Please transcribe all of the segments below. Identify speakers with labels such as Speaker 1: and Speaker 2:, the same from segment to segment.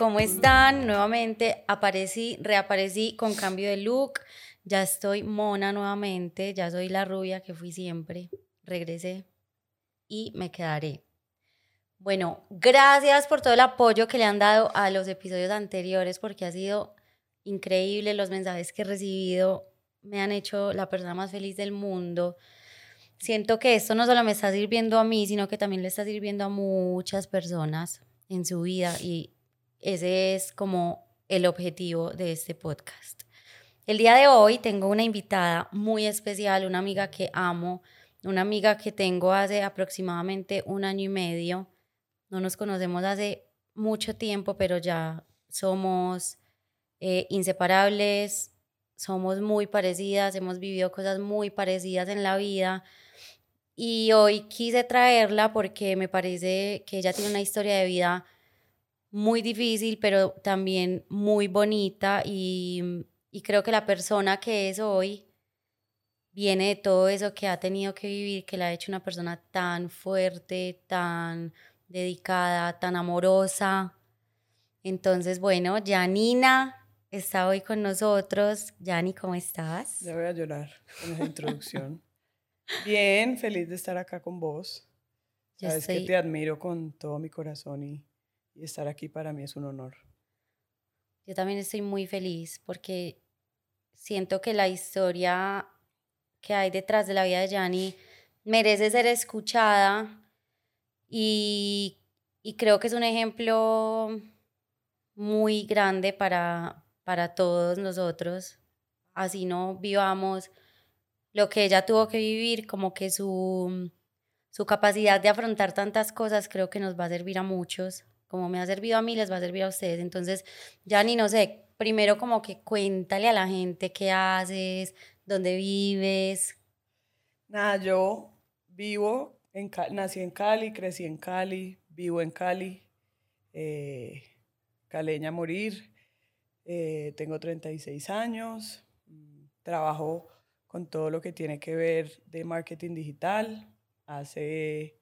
Speaker 1: ¿cómo están? Nuevamente aparecí, reaparecí con cambio de look. Ya estoy mona nuevamente, ya soy la rubia que fui siempre. Regresé y me quedaré. Bueno, gracias por todo el apoyo que le han dado a los episodios anteriores porque ha sido increíble los mensajes que he recibido. Me han hecho la persona más feliz del mundo. Siento que esto no solo me está sirviendo a mí, sino que también le está sirviendo a muchas personas en su vida y ese es como el objetivo de este podcast. El día de hoy tengo una invitada muy especial, una amiga que amo, una amiga que tengo hace aproximadamente un año y medio. No nos conocemos hace mucho tiempo, pero ya somos eh, inseparables, somos muy parecidas, hemos vivido cosas muy parecidas en la vida. Y hoy quise traerla porque me parece que ella tiene una historia de vida muy difícil, pero también muy bonita y, y creo que la persona que es hoy viene de todo eso que ha tenido que vivir, que la ha hecho una persona tan fuerte, tan dedicada, tan amorosa. Entonces, bueno, Janina está hoy con nosotros. Jani, ¿cómo estás?
Speaker 2: Ya voy a llorar con esa introducción. Bien, feliz de estar acá con vos. Sabes que te admiro con todo mi corazón y y estar aquí para mí es un honor.
Speaker 1: Yo también estoy muy feliz porque siento que la historia que hay detrás de la vida de Yanni merece ser escuchada y, y creo que es un ejemplo muy grande para, para todos nosotros. Así no vivamos lo que ella tuvo que vivir, como que su, su capacidad de afrontar tantas cosas creo que nos va a servir a muchos como me ha servido a mí, les va a servir a ustedes. Entonces, ya ni no sé, primero como que cuéntale a la gente qué haces, dónde vives.
Speaker 2: Nada, yo vivo, en, nací en Cali, crecí en Cali, vivo en Cali, eh, caleña morir, eh, tengo 36 años, mm, trabajo con todo lo que tiene que ver de marketing digital, hace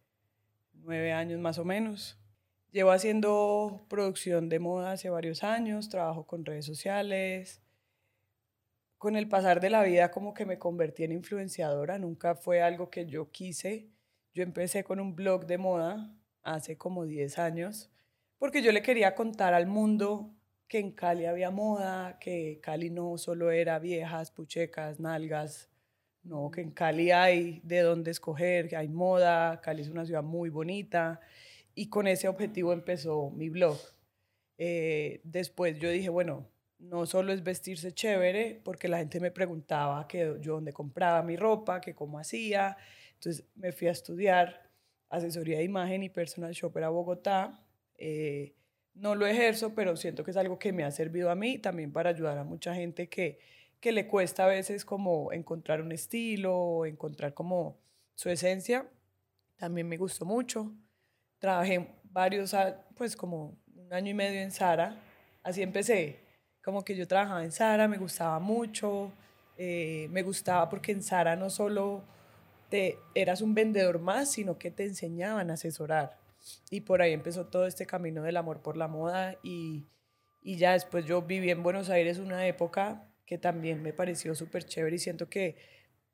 Speaker 2: nueve años más o menos. Llevo haciendo producción de moda hace varios años, trabajo con redes sociales. Con el pasar de la vida como que me convertí en influenciadora, nunca fue algo que yo quise. Yo empecé con un blog de moda hace como 10 años, porque yo le quería contar al mundo que en Cali había moda, que Cali no solo era viejas, puchecas, nalgas, no, que en Cali hay de dónde escoger, que hay moda, Cali es una ciudad muy bonita y con ese objetivo empezó mi blog. Eh, después yo dije, bueno, no solo es vestirse chévere, porque la gente me preguntaba que yo dónde compraba mi ropa, que cómo hacía. Entonces me fui a estudiar asesoría de imagen y personal shopper a Bogotá. Eh, no lo ejerzo, pero siento que es algo que me ha servido a mí también para ayudar a mucha gente que, que le cuesta a veces como encontrar un estilo, encontrar como su esencia. También me gustó mucho. Trabajé varios, pues como un año y medio en Sara. Así empecé. Como que yo trabajaba en Sara, me gustaba mucho. Eh, me gustaba porque en Sara no solo te eras un vendedor más, sino que te enseñaban a asesorar. Y por ahí empezó todo este camino del amor por la moda y, y ya después yo viví en Buenos Aires una época que también me pareció súper chévere y siento que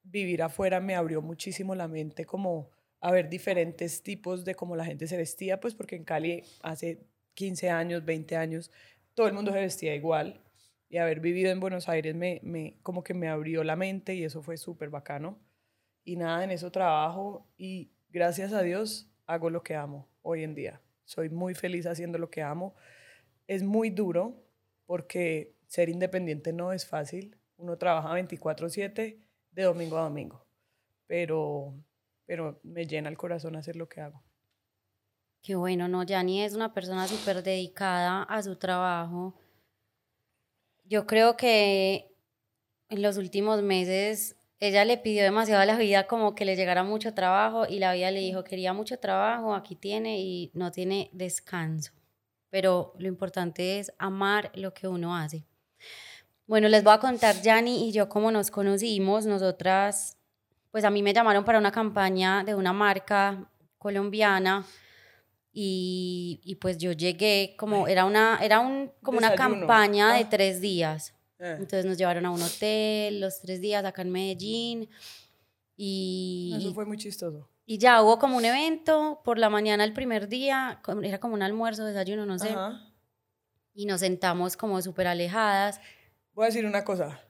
Speaker 2: vivir afuera me abrió muchísimo la mente como a ver diferentes tipos de cómo la gente se vestía, pues porque en Cali hace 15 años, 20 años, todo el mundo se vestía igual. Y haber vivido en Buenos Aires me, me como que me abrió la mente y eso fue súper bacano. Y nada, en eso trabajo y gracias a Dios hago lo que amo hoy en día. Soy muy feliz haciendo lo que amo. Es muy duro porque ser independiente no es fácil. Uno trabaja 24/7 de domingo a domingo. Pero pero me llena el corazón hacer lo que hago.
Speaker 1: Qué bueno, no, Yani es una persona súper dedicada a su trabajo. Yo creo que en los últimos meses ella le pidió demasiado a la vida como que le llegara mucho trabajo y la vida le dijo, quería mucho trabajo, aquí tiene y no tiene descanso. Pero lo importante es amar lo que uno hace. Bueno, les voy a contar, Yani y yo, cómo nos conocimos. Nosotras pues a mí me llamaron para una campaña de una marca colombiana Y, y pues yo llegué como, era una, era un, como una campaña de
Speaker 2: Ah.
Speaker 1: tres días.
Speaker 2: Eh,
Speaker 1: Entonces nos llevaron a un hotel los tres días acá en Medellín. Y,
Speaker 2: Eso fue muy chistoso.
Speaker 1: y ya hubo como un evento por la mañana el primer día, era como un almuerzo, desayuno, no sé.
Speaker 2: Ajá.
Speaker 1: Y nos sentamos como súper alejadas.
Speaker 2: Voy a decir una cosa.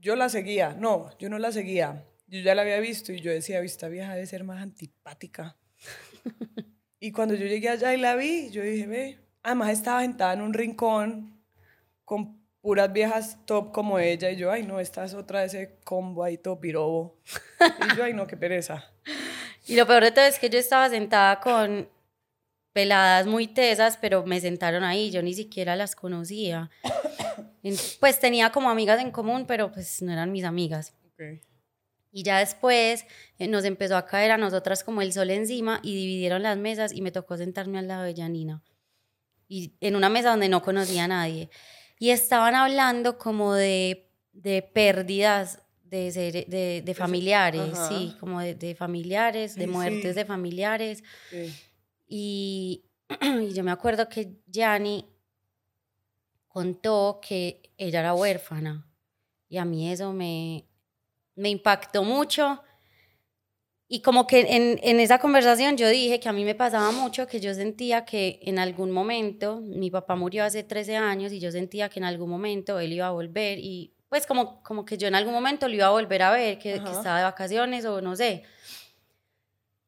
Speaker 2: Yo la seguía. No, yo no la seguía. Yo ya la había visto y yo decía, esta vieja debe ser más antipática. y cuando yo llegué allá y la vi, yo dije, ve. Además estaba sentada en un rincón con puras viejas top como ella. Y yo, ay, no, esta es otra de ese combo ahí todo pirobo. y yo, ay, no, qué pereza.
Speaker 1: Y lo peor de todo es que yo estaba sentada con peladas muy tesas, pero me sentaron ahí, yo ni siquiera las conocía. Pues tenía como amigas en común, pero pues no eran mis amigas. Y ya después eh, nos empezó a caer a nosotras como el sol encima y dividieron las mesas y me tocó sentarme al lado de Janina. Y en una mesa donde no conocía a nadie. Y estaban hablando como de, de pérdidas de, ser- de, de familiares,
Speaker 2: ajá.
Speaker 1: sí, como de, de familiares, de
Speaker 2: Sí,
Speaker 1: muertes
Speaker 2: sí.
Speaker 1: de familiares.
Speaker 2: Sí.
Speaker 1: Y, y yo me acuerdo que Yanni contó que ella era huérfana. Y a mí eso me, me impactó mucho. Y como que en, en esa conversación yo dije que a mí me pasaba mucho, que yo sentía que en algún momento, mi papá murió hace 13 años y yo sentía que en algún momento él iba a volver y pues como, como que yo en algún momento lo iba a volver a ver, que, que estaba de vacaciones o no sé.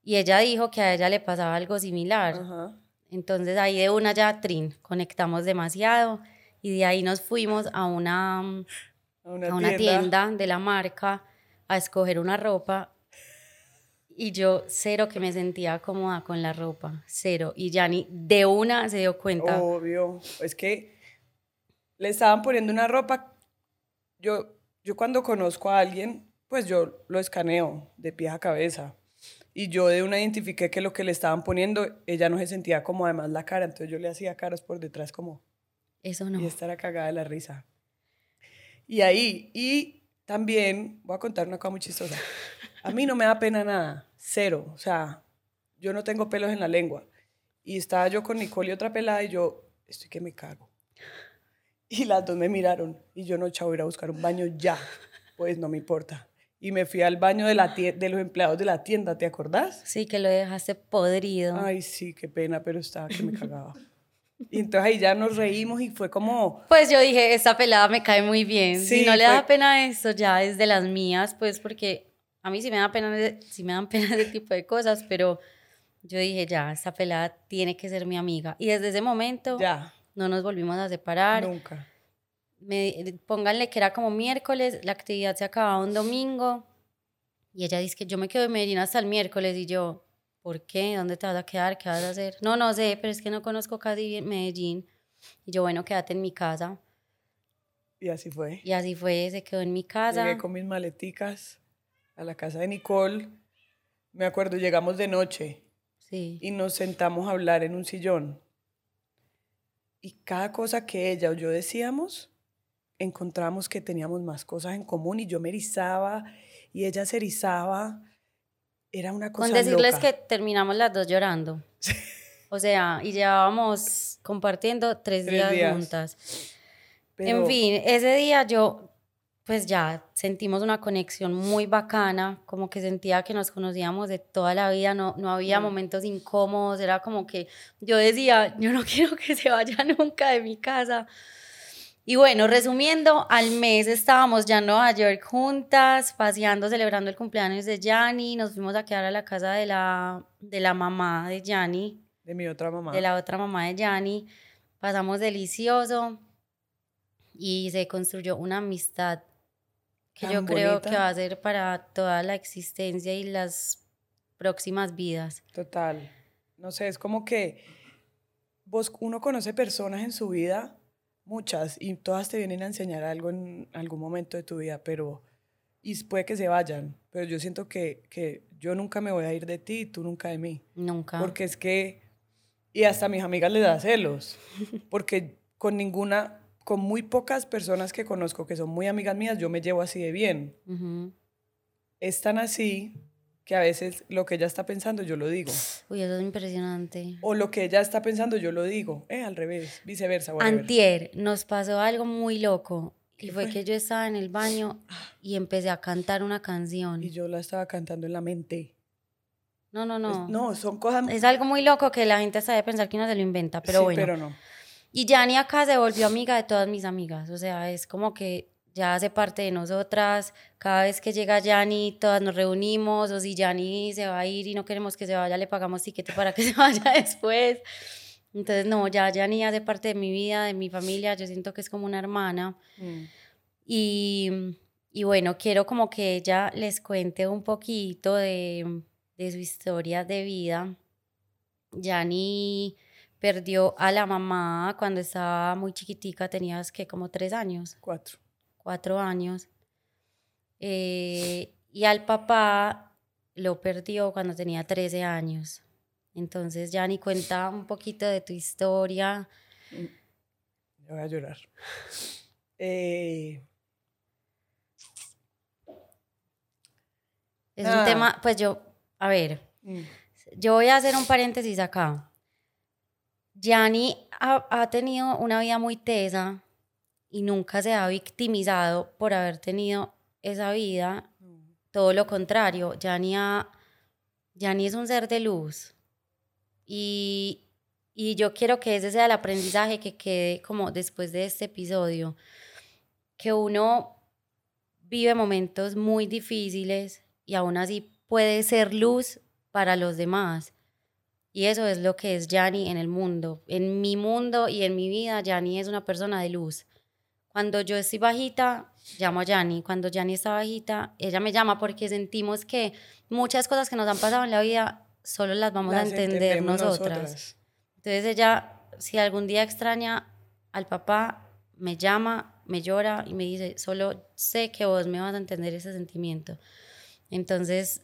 Speaker 1: Y ella dijo que a ella le pasaba algo similar.
Speaker 2: Ajá.
Speaker 1: Entonces ahí de una ya, trin, conectamos demasiado y de ahí nos fuimos a una, mm,
Speaker 2: A una,
Speaker 1: a una tienda de la marca a escoger una ropa y yo cero que me sentía cómoda con la ropa, cero. Y Yanni de una se dio cuenta.
Speaker 2: Obvio. Es que le estaban poniendo una ropa. Yo, yo cuando conozco a alguien, pues yo lo escaneo de pie a cabeza. Y yo de una identifiqué que lo que le estaban poniendo, ella no se sentía como además la cara. Entonces yo le hacía caras por detrás como,
Speaker 1: Eso no.
Speaker 2: y esta era cagada de la risa. Y ahí, y también, voy a contar una cosa muy chistosa. A mí no me da pena nada, cero. O sea, yo no tengo pelos en la lengua. Y estaba yo con Nicole y otra pelada y yo, estoy que me cago. Y las dos me miraron y yo no, chavo, ir a buscar un baño ya. Pues no me importa. Y me fui al baño de, la de los empleados de la tienda, ¿te acordás?
Speaker 1: Sí, que lo dejaste podrido.
Speaker 2: Ay, sí, qué pena, pero estaba que me cagaba. Y entonces ahí ya nos reímos y fue como,
Speaker 1: Pues yo dije, esta pelada me cae muy bien.
Speaker 2: Sí,
Speaker 1: si no le
Speaker 2: fue-
Speaker 1: da pena esto, ya es de las mías, pues porque a mí sí me da pena, sí me dan pena ese tipo de cosas, pero yo dije, ya, esta pelada tiene que ser mi amiga. Y desde ese momento
Speaker 2: ya,
Speaker 1: no nos volvimos a separar.
Speaker 2: nunca.
Speaker 1: Me, pónganle que era como miércoles, la actividad se acababa un domingo y ella dice que yo me quedo en Medellín hasta el miércoles y yo, ¿por qué? ¿Dónde te vas a quedar? ¿Qué vas a hacer? No, no sé, pero es que no conozco casi bien Medellín. Y yo, bueno, quédate en mi casa.
Speaker 2: Y así fue.
Speaker 1: Y así fue, se quedó en mi casa.
Speaker 2: Llegué con mis maleticas a la casa de Nicole. Me acuerdo, llegamos de noche
Speaker 1: Sí.
Speaker 2: y nos sentamos a hablar en un sillón. Y cada cosa que ella o yo decíamos, encontramos que teníamos más cosas en común y yo me erizaba y ella se erizaba. Era una cosa
Speaker 1: Con decirles
Speaker 2: loca.
Speaker 1: que terminamos las dos llorando. O sea, y llevábamos compartiendo tres,
Speaker 2: Tres
Speaker 1: días,
Speaker 2: días.
Speaker 1: juntas.
Speaker 2: Pero-
Speaker 1: En fin, ese día yo, pues ya sentimos una conexión muy bacana, como que sentía que nos conocíamos de toda la vida, no, no había
Speaker 2: Mm.
Speaker 1: momentos incómodos, era como que yo decía, yo no quiero que se vaya nunca de mi casa. Y bueno, resumiendo, al mes estábamos ya en Nueva York juntas, paseando, celebrando el cumpleaños de Yanni, nos fuimos a quedar a la casa de la, de la mamá de Yanni,
Speaker 2: de mi otra mamá.
Speaker 1: de la otra mamá de Yanni, pasamos delicioso y se construyó una amistad que yo creo que va a ser para toda la existencia y las próximas vidas.
Speaker 2: Total. No sé, es como que vos, uno conoce personas en su vida, muchas, y todas te vienen a enseñar algo en algún momento de tu vida, pero, y puede que se vayan, pero yo siento que, que yo nunca me voy a ir de ti y tú nunca de mí,
Speaker 1: Nunca.
Speaker 2: porque es que, y hasta a mis amigas les da celos, porque con ninguna, con muy pocas personas que conozco que son muy amigas mías, yo me llevo así de bien. Es tan así que a veces lo que ella está pensando yo lo digo.
Speaker 1: Uy, eso es impresionante.
Speaker 2: O lo que ella está pensando yo lo digo. Eh, al revés, viceversa. whatever.
Speaker 1: Antier nos pasó algo muy loco. Y
Speaker 2: ¿Qué
Speaker 1: fue,
Speaker 2: fue?
Speaker 1: que yo estaba en el baño y empecé a cantar una canción.
Speaker 2: Y yo la estaba cantando en la mente.
Speaker 1: No, no,
Speaker 2: Es-
Speaker 1: no.
Speaker 2: no, son cosas...
Speaker 1: Es algo muy loco que la gente sabe pensar que uno se lo inventa, pero
Speaker 2: sí,
Speaker 1: bueno.
Speaker 2: pero no.
Speaker 1: Y Yani acá se volvió amiga de todas mis amigas. O sea, es como que ya hace parte de nosotras. Cada vez que llega Yani, todas nos reunimos. O si Yani se va a ir y no queremos que se vaya, le pagamos tiquete para que se vaya después. Entonces, no, ya Yani hace parte de mi vida, de mi familia. Yo siento que es como una hermana.
Speaker 2: Mm.
Speaker 1: Y, y bueno, quiero como que ella les cuente un poquito de, de su historia de vida. Yani perdió a la mamá cuando estaba muy chiquitica, tenías que como tres años,
Speaker 2: Cuatro.
Speaker 1: Cuatro años. Eh, y al papá lo perdió cuando tenía 13 años. Entonces, Yani, cuenta un poquito de tu historia.
Speaker 2: Ya voy a llorar. Eh,
Speaker 1: Es
Speaker 2: Ah.
Speaker 1: un tema, pues yo, a ver,
Speaker 2: mm,
Speaker 1: Yo voy a hacer un paréntesis acá. Yani ha, ha tenido una vida muy tesa y nunca se ha victimizado por haber tenido esa vida. Todo lo contrario, Yani, ha- Yani es un ser de luz. Y, y yo quiero que ese sea el aprendizaje que quede como después de este episodio. Que uno vive momentos muy difíciles y aún así puede ser luz para los demás. Y eso es lo que es Yani en el mundo. En mi mundo y en mi vida, Yani es una persona de luz. Cuando yo estoy bajita, llamo a Yani. Cuando Yani está bajita, ella me llama porque sentimos que muchas cosas que nos han pasado en la vida solo las vamos a
Speaker 2: las
Speaker 1: entender
Speaker 2: entendemos
Speaker 1: nosotras. Entonces ella, si algún día extraña al papá, me llama, me llora y me dice, solo sé que vos me vas a entender ese sentimiento. Entonces,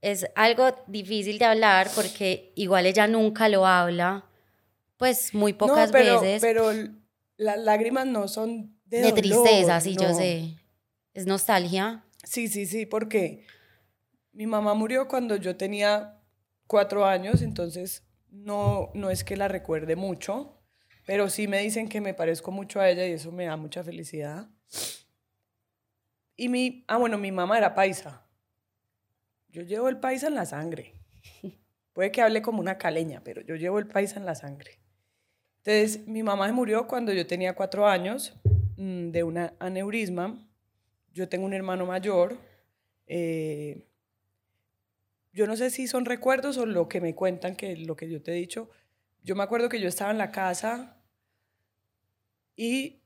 Speaker 1: es algo difícil de hablar porque igual ella nunca lo habla, pues muy pocas
Speaker 2: no, pero,
Speaker 1: veces.
Speaker 2: Pero las lágrimas no son de,
Speaker 1: de tristeza, sí, yo sé. Es nostalgia.
Speaker 2: Sí, sí, sí, porque mi mamá murió cuando yo tenía cuatro años, entonces no, no es que la recuerde mucho, pero sí me dicen que me parezco mucho a ella y eso me da mucha felicidad. Y mi, ah, bueno, mi mamá era paisa. Yo llevo el paisa en la sangre. Puede que hable como una caleña, pero yo llevo el paisa en la sangre. Entonces, mi mamá se murió cuando yo tenía cuatro años mm, de una aneurisma. Yo tengo un hermano mayor. eh, yo no sé si son recuerdos o lo que me cuentan, que lo que yo te he dicho. Yo me acuerdo que yo estaba en la casa y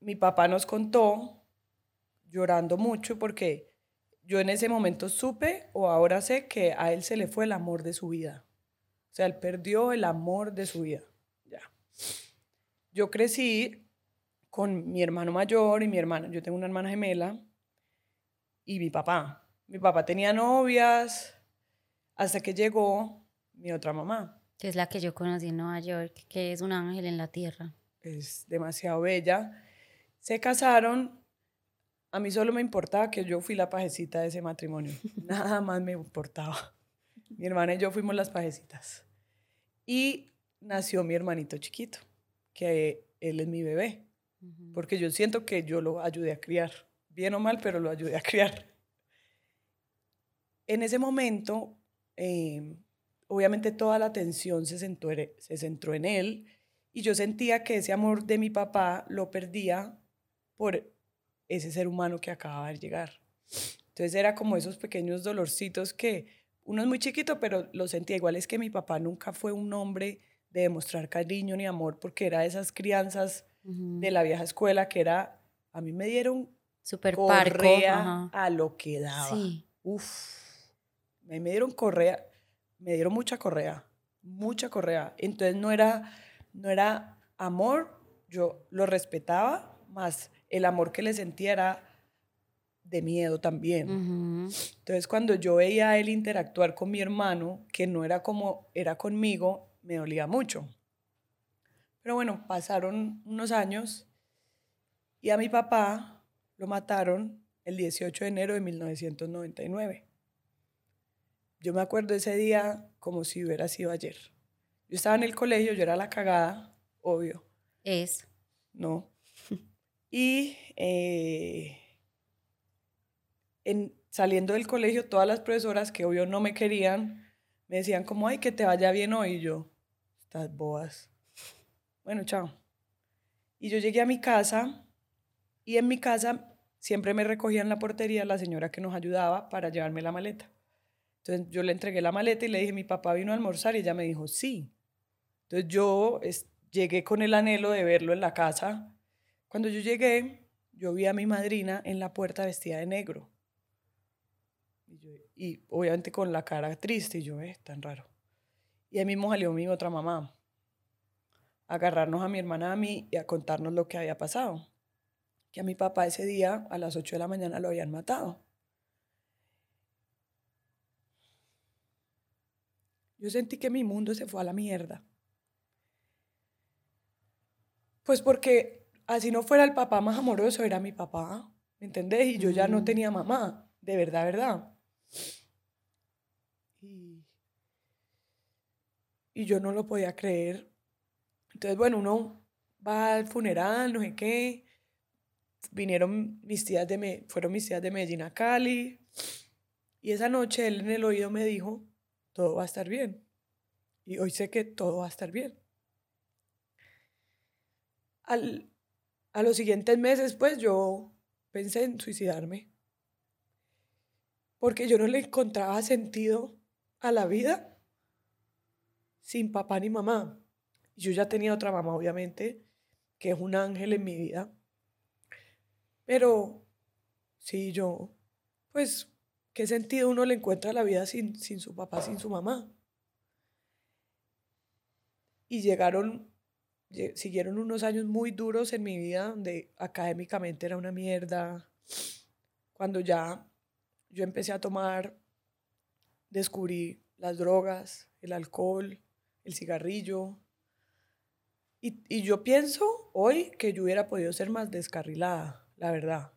Speaker 2: mi papá nos contó, llorando mucho, porque yo en ese momento supe o ahora sé que a él se le fue el amor de su vida. O sea, él perdió el amor de su vida. Yo crecí con mi hermano mayor y mi hermana, yo tengo una hermana gemela, y mi papá. Mi papá tenía novias hasta que llegó mi otra mamá.
Speaker 1: Que es la que yo conocí en Nueva York, que es un ángel en la tierra.
Speaker 2: Es demasiado bella. Se casaron. A mí solo me importaba que yo fui la pajecita de ese matrimonio. Nada más me importaba. Mi hermana y yo fuimos las pajecitas. Y nació mi hermanito chiquito, que él es mi bebé. Porque yo siento que yo lo ayudé a criar, bien o mal, pero lo ayudé a criar. En ese momento, eh, obviamente toda la atención se centró, en- se centró en él y yo sentía que ese amor de mi papá lo perdía por ese ser humano que acababa de llegar. Entonces era como esos pequeños dolorcitos que uno es muy chiquito, pero lo sentía igual. Es que mi papá nunca fue un hombre de demostrar cariño ni amor porque era esas crianzas de la vieja escuela que era, a mí me dieron
Speaker 1: Super
Speaker 2: correa a lo que daba.
Speaker 1: Sí.
Speaker 2: Uf, me, me dieron correa, me dieron mucha correa, mucha correa. Entonces no era, no era amor, yo lo respetaba, más el amor que le sentía era de miedo también.
Speaker 1: Ujú.
Speaker 2: Entonces, cuando yo veía a él interactuar con mi hermano, que no era como era conmigo, me dolía mucho. Pero bueno, pasaron unos años y a mi papá lo mataron el 18 de enero de 1999. yo me acuerdo ese día como si hubiera sido ayer. Yo estaba en el colegio, yo era la cagada, obvio.
Speaker 1: Es.
Speaker 2: No. Y eh, en, saliendo del colegio, todas las profesoras que obvio no me querían, me decían como, ay, que te vaya bien hoy. Y yo, estás boas. Bueno, chao. Y yo llegué a mi casa y en mi casa siempre me recogían la portería la señora que nos ayudaba para llevarme la maleta. Entonces yo le entregué la maleta y le dije, mi papá vino a almorzar y ella me dijo, sí. Entonces yo llegué con el anhelo de verlo en la casa. Cuando yo llegué, yo vi a mi madrina en la puerta vestida de negro. Y, obviamente con la cara triste, y yo, eh, tan raro. Y ahí mismo salió mi otra mamá a agarrarnos a mi hermana a mí y a contarnos lo que había pasado. Que a mi papá ese día, a las 8 de la mañana, lo habían matado. Yo sentí que mi mundo se fue a la mierda. Pues porque así no fuera el papá más amoroso, era mi papá, ¿me entendés? Y yo ya no tenía mamá, de verdad, verdad. Y, y yo no lo podía creer. Entonces, bueno, uno va al funeral, no sé qué. Vinieron mis tías de, fueron mis tías de Medellín a Cali. Y esa noche él en el oído me dijo, todo va a estar bien. Y hoy sé que todo va a estar bien. Al, a los siguientes meses, pues yo pensé en suicidarme. Porque yo no le encontraba sentido a la vida sin papá ni mamá. Yo ya tenía otra mamá, obviamente, que es un ángel en mi vida. Pero sí, yo, pues ¿Qué sentido uno le encuentra a la vida sin, sin su papá, sin su mamá? Y llegaron, siguieron unos años muy duros en mi vida, donde académicamente era una mierda. Cuando ya yo empecé a tomar, descubrí las drogas, el alcohol, el cigarrillo. Y, y yo pienso hoy que yo hubiera podido ser más descarrilada, la verdad.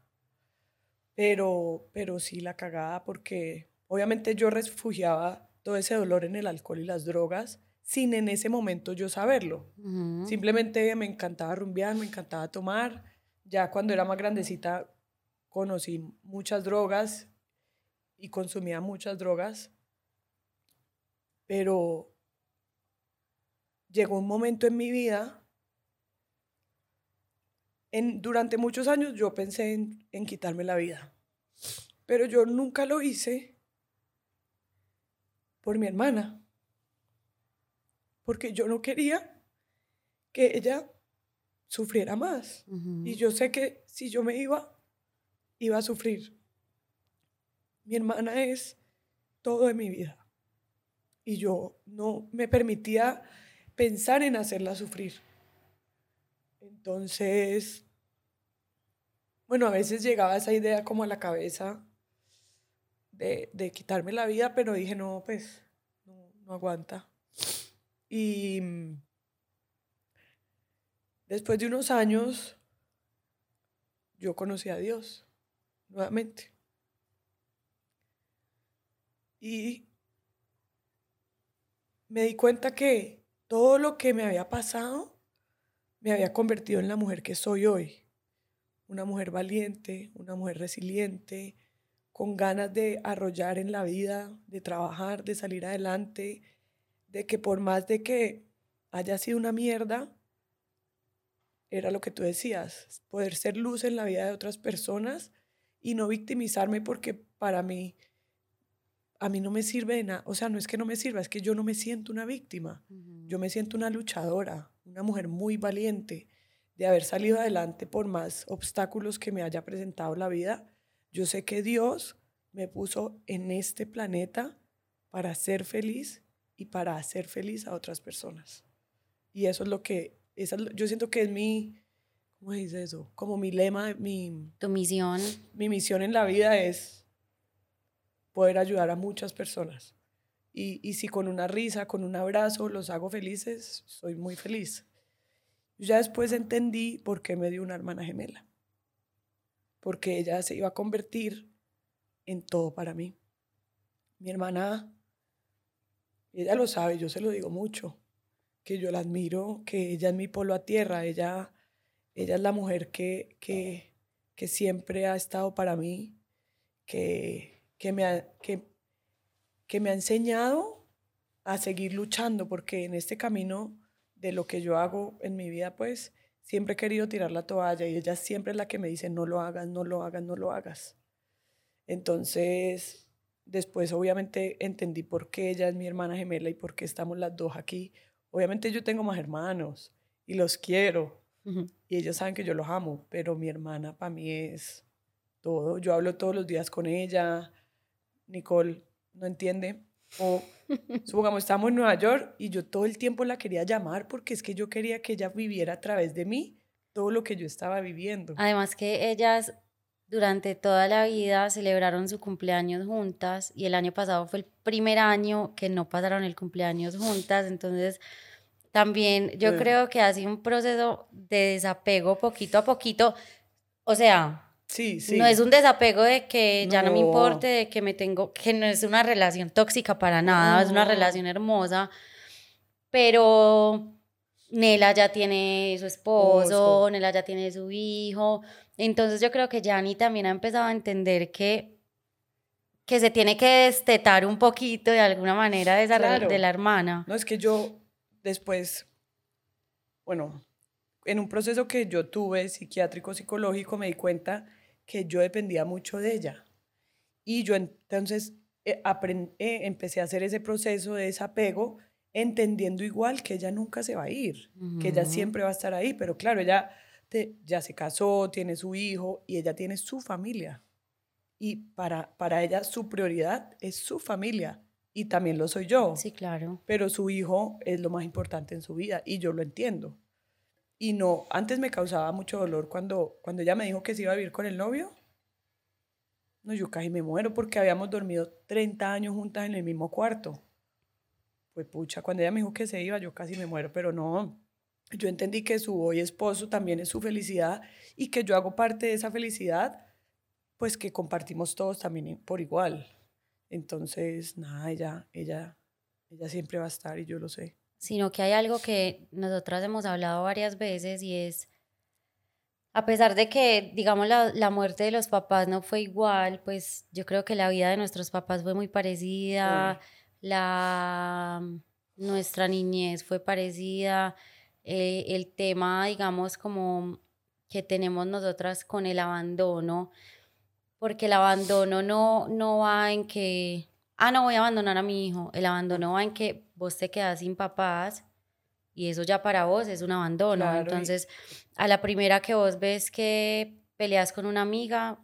Speaker 2: Pero, pero sí la cagada porque obviamente yo refugiaba todo ese dolor en el alcohol y las drogas sin en ese momento yo saberlo. Simplemente me encantaba rumbear, me encantaba tomar. Ya cuando era más grandecita conocí muchas drogas y consumía muchas drogas. Pero llegó un momento en mi vida durante muchos años yo pensé en, quitarme la vida, pero yo nunca lo hice por mi hermana, porque yo no quería que ella sufriera más. Y yo sé que si yo me iba, iba a sufrir. Mi hermana es todo de mi vida. Y yo no me permitía pensar en hacerla sufrir. Entonces, bueno, a veces llegaba esa idea como a la cabeza de, quitarme la vida, pero dije, no, pues, no, aguanta. Y después de unos años, yo conocí a Dios nuevamente. Y me di cuenta que todo lo que me había pasado me había convertido en la mujer que soy hoy. Una mujer valiente, una mujer resiliente, con ganas de arrollar en la vida, de trabajar, de salir adelante, de que por más de que haya sido una mierda, era lo que tú decías, poder ser luz en la vida de otras personas y no victimizarme porque para mí, a mí no me sirve de nada, o sea, no es que no me sirva, es que yo no me siento una víctima, yo me siento una luchadora, una mujer muy valiente, de haber salido adelante por más obstáculos que me haya presentado la vida. Yo sé que Dios me puso en este planeta para ser feliz y para hacer feliz a otras personas. Y eso es lo que, yo siento que es mi, ¿cómo dice eso? Como mi lema, mi...
Speaker 1: Tu misión.
Speaker 2: Mi misión en la vida es poder ayudar a muchas personas. Y, si con una risa, con un abrazo los hago felices, soy muy feliz. ya después entendí por qué me dio una hermana gemela. Porque ella se iba a convertir en todo para mí. Mi hermana Y ella lo sabe, yo se lo digo mucho, que yo la admiro, que ella es mi polo a tierra, ella, ella es la mujer que, que, que siempre ha estado para mí, que, que, me ha, que, que me ha enseñado a seguir luchando, porque en este camino de lo que yo hago en mi vida, pues siempre he querido tirar la toalla y ella siempre es la que me dice, no lo hagas, no lo hagas, no lo hagas. Entonces, después obviamente entendí por qué ella es mi hermana gemela y por qué estamos las dos aquí. Obviamente yo tengo más hermanos y los quiero y ellos saben que yo los amo, pero mi hermana para mí es todo. Yo hablo todos los días con ella. Nicole no entiende. O supongamos, estamos en Nueva York y yo todo el tiempo la quería llamar porque es que yo quería que ella viviera a través de mí todo lo que yo estaba viviendo.
Speaker 1: Además que ellas durante toda la vida celebraron su cumpleaños juntas y el año pasado fue el primer año que no pasaron el cumpleaños juntas, entonces también yo creo que ha sido un proceso de desapego poquito a poquito, o sea,
Speaker 2: Sí, sí.
Speaker 1: no es un desapego de que ya no me importe, de que me tengo, que no es una relación tóxica para nada, es una relación hermosa, pero Nela ya tiene su esposo, Nela ya tiene su hijo, entonces yo creo que Yanni también ha empezado a entender que, que se tiene que destetar un poquito de alguna manera de, esa de la hermana.
Speaker 2: No, es que yo después, bueno, en un proceso que yo tuve psiquiátrico, psicológico, me di cuenta que yo dependía mucho de ella. Y yo entonces eh, eh, empecé a hacer ese proceso de desapego, entendiendo igual que ella nunca se va a ir, que ella siempre va a estar ahí, pero claro, ella ya se casó, tiene su hijo y ella tiene su familia. Y para, para ella su prioridad es su familia y también lo soy yo.
Speaker 1: Sí, claro.
Speaker 2: Pero su hijo es lo más importante en su vida y yo lo entiendo. Y no, antes me causaba mucho dolor cuando, cuando ella me dijo que se iba a vivir con el novio. No, yo casi me muero porque habíamos dormido 30 años juntas en el mismo cuarto. Pues pucha, cuando ella me dijo que se iba, yo casi me muero, pero no. Yo entendí que su hoy esposo también es su felicidad y que yo hago parte de esa felicidad, pues que compartimos todos también por igual. Entonces, nada, ella, ella, ella siempre va a estar y yo lo sé
Speaker 1: sino que hay algo que nosotras hemos hablado varias veces y es, a pesar de que, digamos, la, la, muerte de los papás no fue igual, pues yo creo que la vida de nuestros papás fue muy parecida, la, nuestra niñez fue parecida, eh, el tema, digamos, como que tenemos nosotras con el abandono, porque el abandono no, no va en que ah, no voy a abandonar a mi hijo. El abandono va en que vos te quedas sin papás y eso ya para vos es un abandono. Entonces, a la primera que vos ves que peleas con una amiga,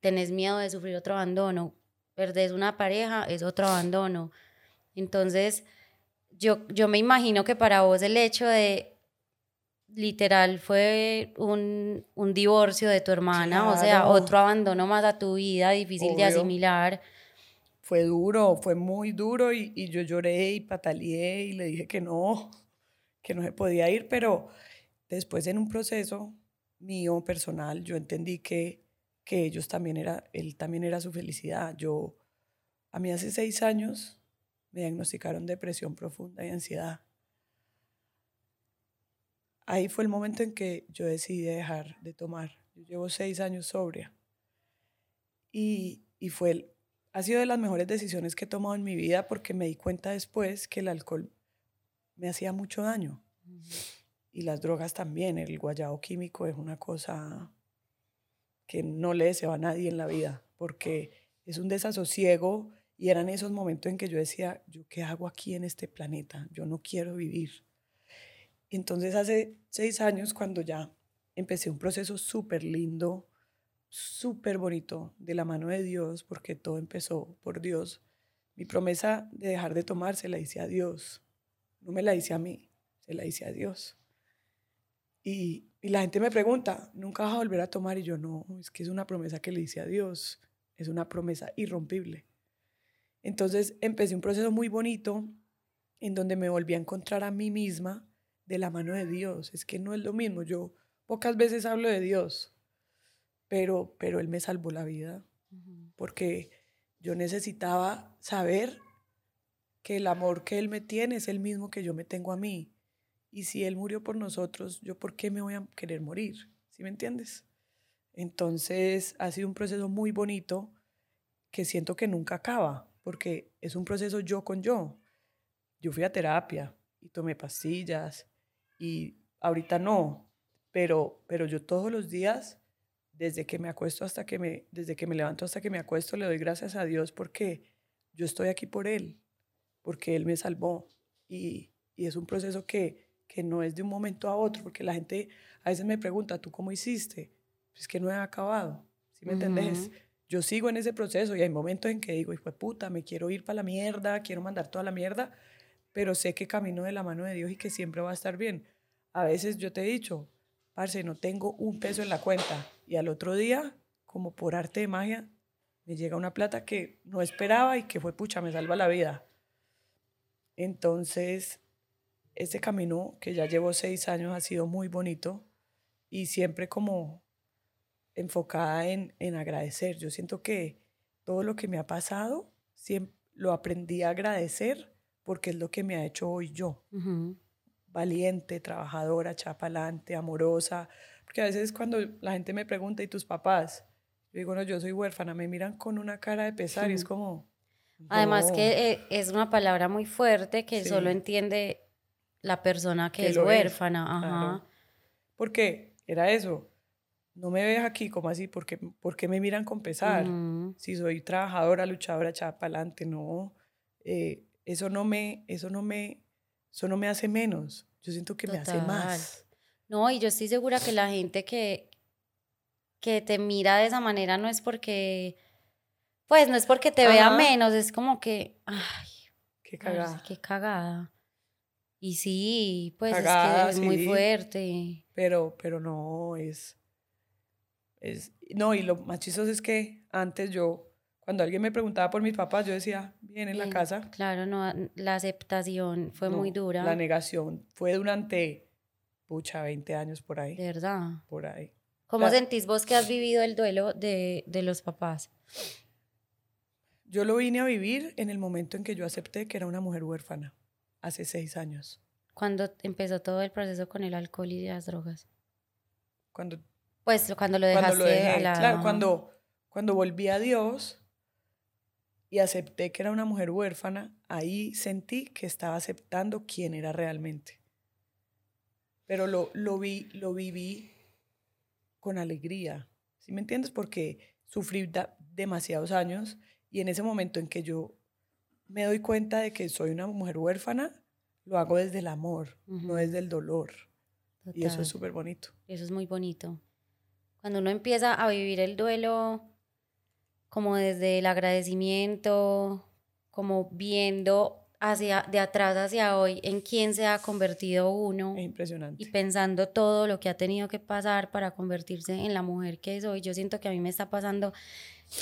Speaker 1: tenés miedo de sufrir otro abandono. Perdés una pareja, es otro abandono. Entonces, yo, yo me imagino que para vos el hecho de literal fue un, un divorcio de tu hermana, o sea, otro abandono más a tu vida, difícil de asimilar
Speaker 2: fue duro, fue muy duro y, yo lloré y pataleé y le dije que no, que no se podía ir, pero después en un proceso mío personal yo entendí que, que ellos también era, él también era su felicidad. Yo, a mí hace seis años me diagnosticaron depresión profunda y ansiedad. Ahí fue el momento en que yo decidí dejar de tomar. Yo llevo seis años sobria. Y, y fue ha sido de las mejores decisiones que he tomado en mi vida porque me di cuenta después que el alcohol me hacía mucho daño. Y las drogas también. El guayabo químico es una cosa que no le deseo a nadie en la vida porque es un desasosiego y eran esos momentos en que yo decía, ¿yo qué hago aquí en este planeta? Yo no quiero vivir. Entonces hace seis años cuando ya empecé un proceso súper lindo súper bonito de la mano de Dios, porque todo empezó por Dios. Mi promesa de dejar de tomar se la hice a Dios. No me la hice a mí, se la hice a Dios. Y, y la gente me pregunta, ¿nunca vas a volver a tomar? Y yo no, es que es una promesa que le hice a Dios. Es una promesa irrompible. Entonces empecé un proceso muy bonito en donde me volví a encontrar a mí misma de la mano de Dios. Es que no es lo mismo. Yo pocas veces hablo de Dios pero, pero él me salvó la vida porque yo necesitaba saber que el amor que Él me tiene es el mismo que yo me tengo a mí. Y si Él murió por nosotros, ¿yo por qué me voy a querer morir? ¿Sí me entiendes? Entonces ha sido un proceso muy bonito que siento que nunca acaba, porque es un proceso yo con yo. Yo fui a terapia y tomé pastillas y ahorita no, pero, pero yo todos los días, desde que me acuesto hasta que me, desde que me levanto hasta que me acuesto, le doy gracias a Dios porque yo estoy aquí por Él, porque Él me salvó. Y, y es un proceso que, que no es de un momento a otro, porque la gente a veces me pregunta, ¿tú cómo hiciste? Pues que no he acabado, ¿sí me entendés? Yo sigo en ese proceso y hay momentos en que digo, hijo de puta, me quiero ir para la mierda, quiero mandar toda la mierda, pero sé que camino de la mano de Dios y que siempre va a estar bien. A veces yo te he dicho, parce, no tengo un peso en la cuenta y al otro día, como por arte de magia, me llega una plata que no esperaba y que fue pucha, me salva la vida. Entonces, este camino que ya llevo seis años ha sido muy bonito y siempre como enfocada en, en agradecer. Yo siento que todo lo que me ha pasado, siempre lo aprendí a agradecer porque es lo que me ha hecho hoy yo. Valiente, trabajadora, chapalante, amorosa. Porque a veces cuando la gente me pregunta, ¿y tus papás? Yo digo, no, yo soy huérfana. Me miran con una cara de pesar y es como...
Speaker 1: Además que eh, es una palabra muy fuerte que solo entiende la persona que, es huérfana. Ajá.
Speaker 2: Porque era eso no me ves aquí como así, porque, porque me miran con pesar. Si soy trabajadora, luchadora, echada para adelante, no. Eh, eso no me, eso no me, eso no me hace menos. Yo siento que me hace más.
Speaker 1: No, y yo estoy segura que la gente que, que te mira de esa manera no es porque, pues no es porque te vea menos, es como que, ay,
Speaker 2: qué cagada.
Speaker 1: qué cagada. Y sí, pues es que es muy fuerte.
Speaker 2: Pero, pero no, es, es, no, y lo más chistoso es que antes yo, cuando alguien me preguntaba por mis papás, yo decía, bien en la casa.
Speaker 1: Claro, no, la aceptación fue muy dura.
Speaker 2: La negación fue durante, pucha, 20 años por ahí.
Speaker 1: De verdad.
Speaker 2: Por ahí.
Speaker 1: ¿Cómo sentís vos que has vivido el duelo de, de los papás?
Speaker 2: Yo lo vine a vivir en el momento en que yo acepté que era una mujer huérfana, hace seis años.
Speaker 1: ¿Cuándo empezó todo el proceso con el alcohol y las drogas?
Speaker 2: Cuando
Speaker 1: pues cuando lo dejaste
Speaker 2: cuando dejé, Claro, cuando, cuando volví a Dios y acepté que era una mujer huérfana, ahí sentí que estaba aceptando quién era realmente. Pero lo, lo, vi, lo viví con alegría, ¿sí me entiendes? Porque sufrí demasiados años y en ese momento en que yo me doy cuenta de que soy una mujer huérfana, lo hago desde el amor, no desde el dolor. Y eso es súper bonito.
Speaker 1: Eso es muy bonito. Cuando uno empieza a vivir el duelo como desde el agradecimiento, como viendo hacia de atrás hacia hoy en quién se ha convertido uno.
Speaker 2: impresionante.
Speaker 1: Y pensando todo lo que ha tenido que pasar para convertirse en la mujer que es hoy. Yo siento que a mí me está pasando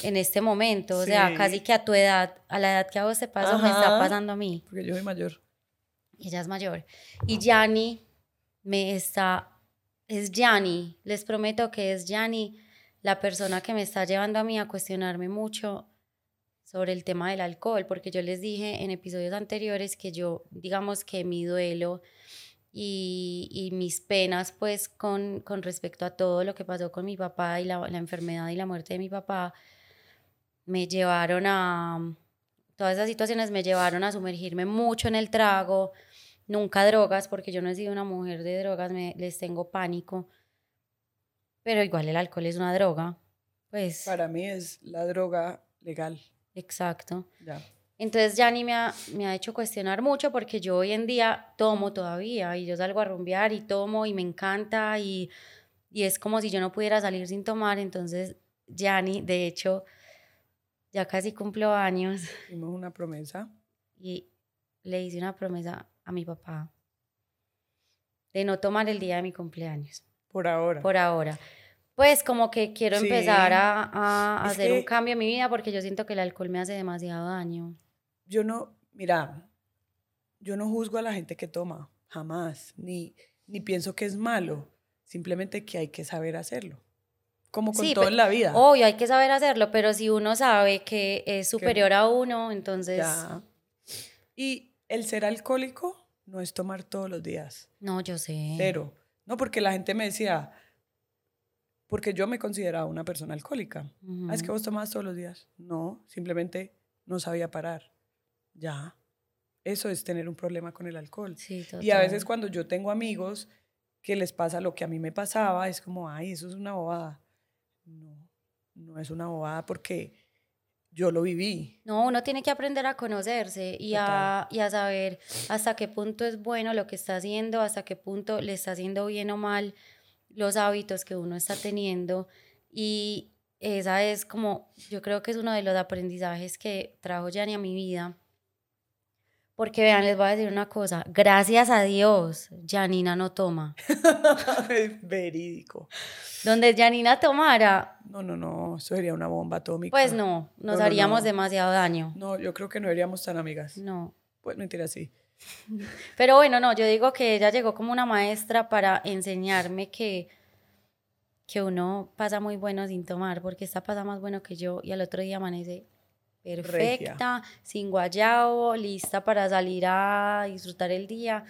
Speaker 1: en este momento, o sea, casi que a tu edad, a la edad que a vos te pasó, me está pasando a mí.
Speaker 2: Porque yo soy mayor.
Speaker 1: Ella es mayor. Y Yanni me está es Yanni, les prometo que es Yanni la persona que me está llevando a mí a cuestionarme mucho sobre el tema del alcohol, porque yo les dije en episodios anteriores que yo, digamos que mi duelo y, mis penas, pues con, con, respecto a todo lo que pasó con mi papá y la, la enfermedad y la muerte de mi papá, me llevaron a, todas esas situaciones me llevaron a sumergirme mucho en el trago, Nunca drogas, porque yo no he sido una mujer de drogas, me, les tengo pánico. Pero igual el alcohol es una droga. Pues.
Speaker 2: Para mí es la droga legal.
Speaker 1: Exacto. Ya. Entonces Yanni me ha, me ha hecho cuestionar mucho porque yo hoy en día tomo todavía y yo salgo a rumbear y tomo y me encanta y, y es como si yo no pudiera salir sin tomar. Entonces Yanni, de hecho, ya casi cumplo años.
Speaker 2: Hicimos una promesa.
Speaker 1: Y le hice una promesa a mi papá de no tomar el día de mi cumpleaños.
Speaker 2: Por ahora.
Speaker 1: Por ahora. Pues como que quiero empezar a, hacer un cambio en mi vida porque yo siento que el alcohol me hace demasiado daño.
Speaker 2: Yo no, mira, yo no juzgo a la gente que toma, jamás, ni, ni pienso que es malo, simplemente que hay que saber hacerlo. Como con todo en la vida.
Speaker 1: Obvio, hay que saber hacerlo, pero si uno sabe que es superior a uno, entonces...
Speaker 2: Y el ser alcohólico no es tomar todos los días.
Speaker 1: No, yo sé.
Speaker 2: Cero. No, porque la gente me decía, porque yo me consideraba una persona alcohólica. "Ah, es que vos tomás todos los días. No, simplemente no sabía parar. Ya. Eso es tener un problema con el alcohol.
Speaker 1: Sí,
Speaker 2: Y a veces cuando yo tengo amigos que les pasa lo que a mí me pasaba, es como, ay, eso es una bobada. No, no es una bobada porque yo lo viví.
Speaker 1: No, uno tiene que aprender a conocerse y a, y a saber hasta qué punto es bueno lo que está haciendo, hasta qué punto le está haciendo bien o mal los hábitos que uno está teniendo. Y esa es como, yo creo que es uno de los aprendizajes que trajo Yanni a mi vida. Porque vean, les voy a decir una cosa, gracias a Dios, Janina no toma.
Speaker 2: es verídico.
Speaker 1: Donde Janina tomara,
Speaker 2: No, no, no, eso sería una bomba atómica.
Speaker 1: pues no, nos
Speaker 2: No, no,
Speaker 1: haríamos
Speaker 2: no.
Speaker 1: demasiado daño.
Speaker 2: No, yo creo que no seríamos tan amigas.
Speaker 1: No.
Speaker 2: Pues mentira, sí.
Speaker 1: Pero bueno, no, yo digo que ella llegó como una maestra para enseñarme que, que uno pasa muy bueno sin tomar, porque esta pasa más bueno que yo y al otro día amanece perfecta, sin guayabo, lista para salir a disfrutar el día.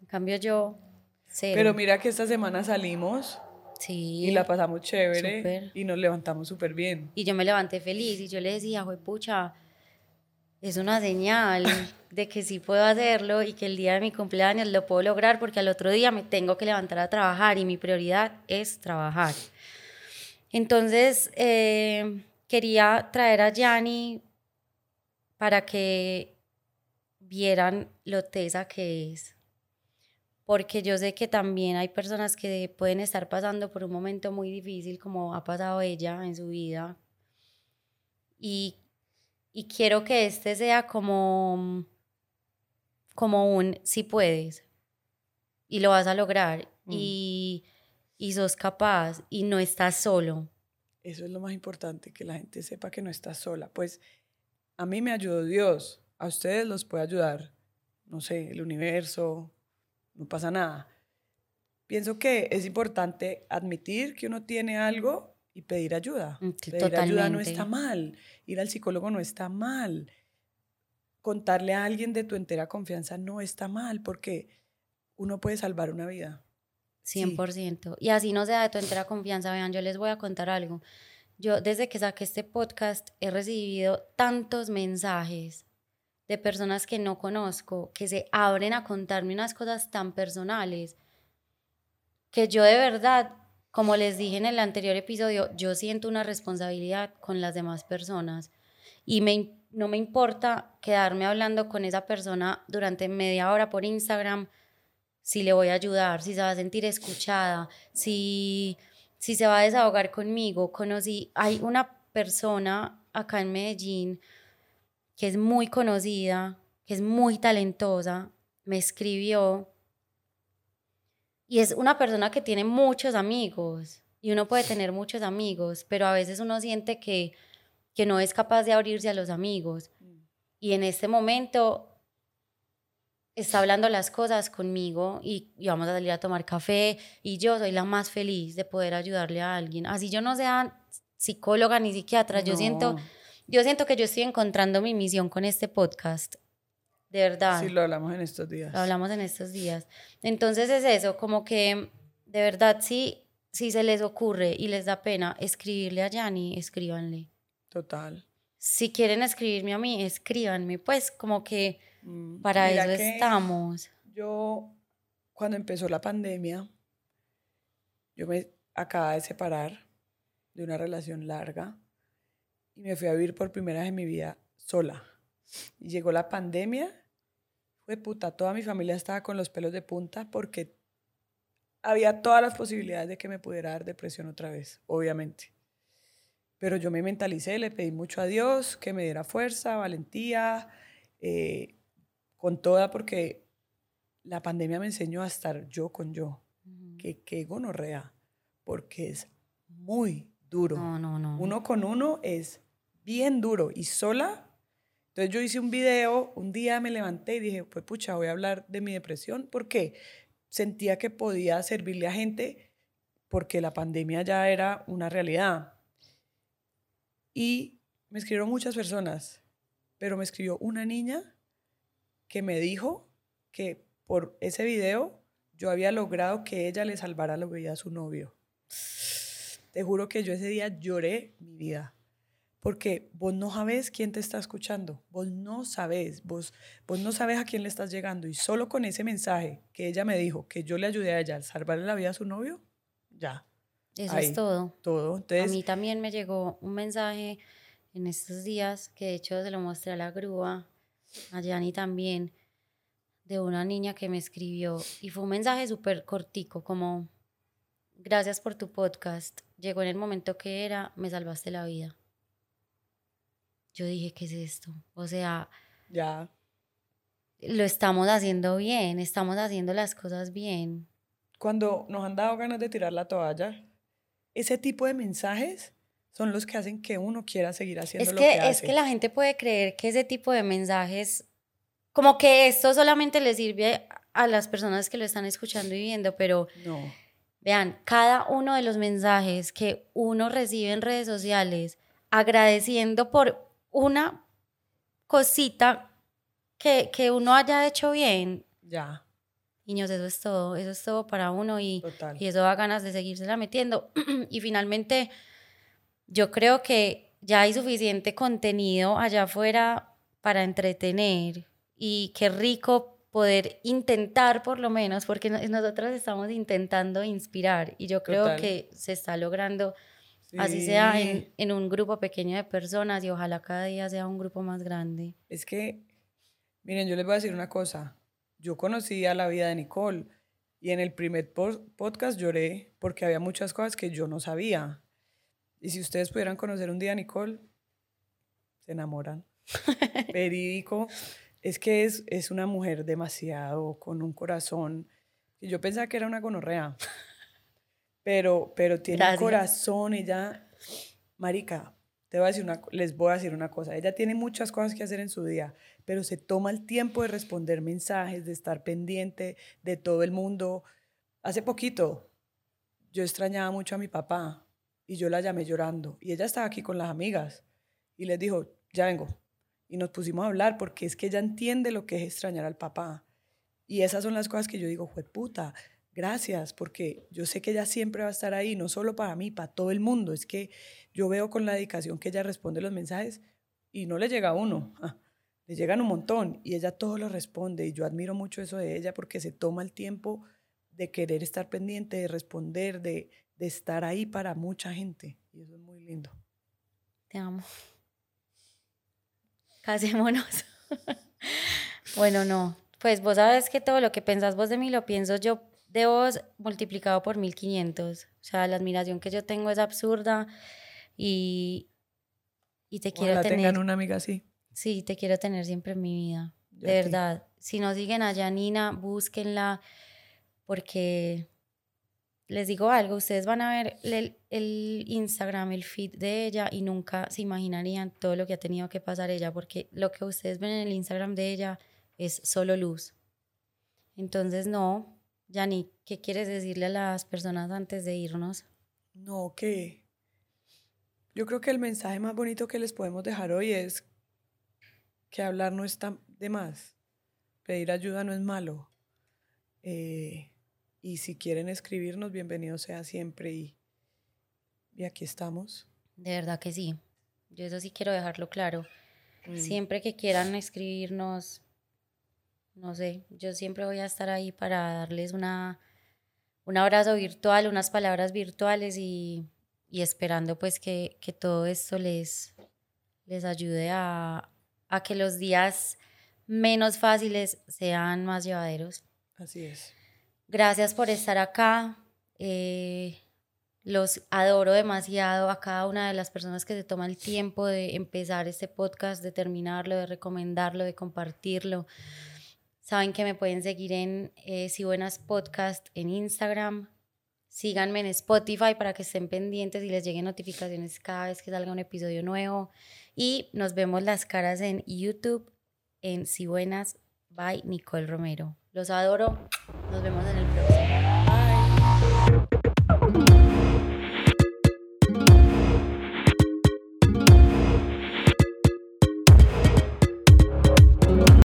Speaker 1: En cambio yo, cero.
Speaker 2: Pero mira que esta semana salimos
Speaker 1: sí.
Speaker 2: y la pasamos chévere
Speaker 1: súper.
Speaker 2: y nos levantamos súper bien.
Speaker 1: Y yo me levanté feliz y yo le decía, pucha, es una señal de que sí puedo hacerlo y que el día de mi cumpleaños lo puedo lograr porque al otro día me tengo que levantar a trabajar y mi prioridad es trabajar. Entonces, eh, quería traer a Yanni para que vieran lo tesa que es. Porque yo sé que también hay personas que pueden estar pasando por un momento muy difícil como ha pasado ella en su vida. Y, y quiero que este sea como, como un si puedes y lo vas a lograr
Speaker 2: Mm.
Speaker 1: y, y sos capaz y no estás solo.
Speaker 2: Eso es lo más importante, que la gente sepa que no está sola. Pues a mí me ayudó Dios, a ustedes los puede ayudar, no sé, el universo, no pasa nada. Pienso que es importante admitir que uno tiene algo y pedir ayuda.
Speaker 1: Mm, sí,
Speaker 2: Pedir ayuda no está mal, ir al psicólogo no está mal, contarle a alguien de tu entera confianza no está mal, porque uno puede salvar una vida. Sí.
Speaker 1: 100%. Y así no sea de tu entera confianza. Vean, yo les voy a contar algo. Yo desde que saqué este podcast he recibido tantos mensajes de personas que no conozco, que se abren a contarme unas cosas tan personales, que yo de verdad, como les dije en el anterior episodio, yo siento una responsabilidad con las demás personas y me, no me importa quedarme hablando con esa persona durante media hora por Instagram si le voy a ayudar, si se va a sentir escuchada, si, si se va a desahogar conmigo. Conocí, hay una persona acá en Medellín que es muy conocida, que es muy talentosa, me escribió y es una persona que tiene muchos amigos y uno puede tener muchos amigos, pero a veces uno siente que, que no es capaz de abrirse a los amigos. Y en este momento está hablando las cosas conmigo y, y vamos a salir a tomar café y yo soy la más feliz de poder ayudarle a alguien. Así yo no sea psicóloga ni psiquiatra, yo siento, yo siento que yo estoy encontrando mi misión con este podcast. De verdad.
Speaker 2: Sí, lo hablamos en estos días.
Speaker 1: Lo hablamos en estos días. Entonces es eso, como que de verdad si, si se les ocurre y les da pena escribirle a Yanni, escríbanle.
Speaker 2: Total.
Speaker 1: Si quieren escribirme a mí, escríbanme. Pues como que
Speaker 2: Mm,
Speaker 1: para eso estamos.
Speaker 2: Yo, cuando empezó la pandemia, yo me acababa de separar de una relación larga y me fui a vivir por primera vez en mi vida sola. Y llegó la pandemia, fue puta, toda mi familia estaba con los pelos de punta porque había todas las posibilidades de que me pudiera dar depresión otra vez, obviamente. Pero yo me mentalicé, le pedí mucho a Dios que me diera fuerza, valentía, eh, con toda, porque la pandemia me enseñó a estar yo con yo,
Speaker 1: Ujú.
Speaker 2: que, que gonorrea, porque es muy duro.
Speaker 1: No, no, no.
Speaker 2: Uno con uno es bien duro y sola. Entonces yo hice un video, un día me levanté y dije, pues pucha, voy a hablar de mi depresión porque sentía que podía servirle a gente porque la pandemia ya era una realidad. Y me escribieron muchas personas, pero me escribió una niña que me dijo que por ese video yo había logrado que ella le salvara la vida a su novio. Te juro que yo ese día lloré mi vida. Porque vos no sabes quién te está escuchando, vos no sabes, vos, vos no sabes a quién le estás llegando. Y solo con ese mensaje que ella me dijo, que yo le ayudé a ella a salvarle la vida a su novio, ya.
Speaker 1: Eso es todo.
Speaker 2: Todo.
Speaker 1: a mí también me llegó un mensaje en estos días, que de hecho se lo mostré a la grúa, a Yanni también, de una niña que me escribió. Y fue un mensaje súper cortico, como, gracias por tu podcast. Llegó en el momento que era, me salvaste la vida yo dije, ¿qué es esto? O sea,
Speaker 2: ya.
Speaker 1: Lo estamos haciendo bien, estamos haciendo las cosas bien.
Speaker 2: Cuando nos han dado ganas de tirar la toalla, ese tipo de mensajes son los que hacen que uno quiera seguir haciendo lo que hace.
Speaker 1: Es que la gente puede creer que ese tipo de mensajes, como que esto solamente le sirve a las personas que lo están escuchando y viendo, pero
Speaker 2: no.
Speaker 1: vean, cada uno de los mensajes que uno recibe en redes sociales agradeciendo por una cosita que, que uno haya hecho bien.
Speaker 2: Ya.
Speaker 1: Niños, eso es todo, eso es todo para uno y, y eso da ganas de seguírsela metiendo. y finalmente, yo creo que ya hay suficiente contenido allá afuera para entretener y qué rico poder intentar por lo menos, porque nosotros estamos intentando inspirar y yo creo que se está logrando Así sea en, en, un grupo pequeño de personas y ojalá cada día sea un grupo más grande.
Speaker 2: Es que, miren, yo les voy a decir una cosa. Yo conocí a la vida de Nicole y en el primer podcast lloré porque había muchas cosas que yo no sabía. Y si ustedes pudieran conocer un día a Nicole, se enamoran. Verídico. Es que es, es una mujer demasiado con un corazón. Y yo pensaba que era una gonorrea pero, pero tiene un corazón, ella, marica, te voy a decir una, les voy a decir una cosa, ella tiene muchas cosas que hacer en su día, pero se toma el tiempo de responder mensajes, de estar pendiente de todo el mundo. Hace poquito yo extrañaba mucho a mi papá y yo la llamé llorando y ella estaba aquí con las amigas y les dijo, ya vengo. Y nos pusimos a hablar porque es que ella entiende lo que es extrañar al papá. Y esas son las cosas que yo digo, fue puta, gracias, porque yo sé que ella siempre va a estar ahí, no solo para mí, para todo el mundo. Es que yo veo con la dedicación que ella responde los mensajes y no le llega uno, le llegan un montón y ella todo lo responde y yo admiro mucho eso de ella porque se toma el tiempo de querer estar pendiente, de responder, de, de estar ahí para mucha gente y eso es muy lindo.
Speaker 1: Te amo. Casémonos. bueno, no. Pues vos sabes que todo lo que pensás vos de mí lo pienso yo de vos multiplicado por 1500. O sea, la admiración que yo tengo es absurda y, y te quiero tener.
Speaker 2: tengan una amiga así.
Speaker 1: Sí, te quiero tener siempre en mi vida. de verdad. Si no siguen a Janina, búsquenla porque les digo algo, ustedes van a ver el, el, Instagram, el feed de ella y nunca se imaginarían todo lo que ha tenido que pasar ella, porque lo que ustedes ven en el Instagram de ella es solo luz. Entonces, no, Yani, ¿qué quieres decirle a las personas antes de irnos?
Speaker 2: No, que yo creo que el mensaje más bonito que les podemos dejar hoy es que hablar no está de más, pedir ayuda no es malo. Eh, y si quieren escribirnos, bienvenido sea siempre y, y aquí estamos.
Speaker 1: De verdad que sí. Yo eso sí quiero dejarlo claro. Mm. Siempre que quieran escribirnos, no sé, yo siempre voy a estar ahí para darles una, un abrazo virtual, unas palabras virtuales y, esperando pues que, todo esto les, les ayude a, que los días menos fáciles sean más llevaderos.
Speaker 2: Así es.
Speaker 1: Gracias por estar acá. Eh, los adoro demasiado a cada una de las personas que se toman el tiempo de empezar este podcast, de terminarlo, de recomendarlo, de compartirlo. Saben que me pueden seguir en eh, Si Buenas Podcast en Instagram. Síganme en Spotify para que estén pendientes y les lleguen notificaciones cada vez que salga un episodio nuevo. Y nos vemos las caras en YouTube en Si Buenas by Nicole Romero. Los adoro. Nos vemos en el próximo.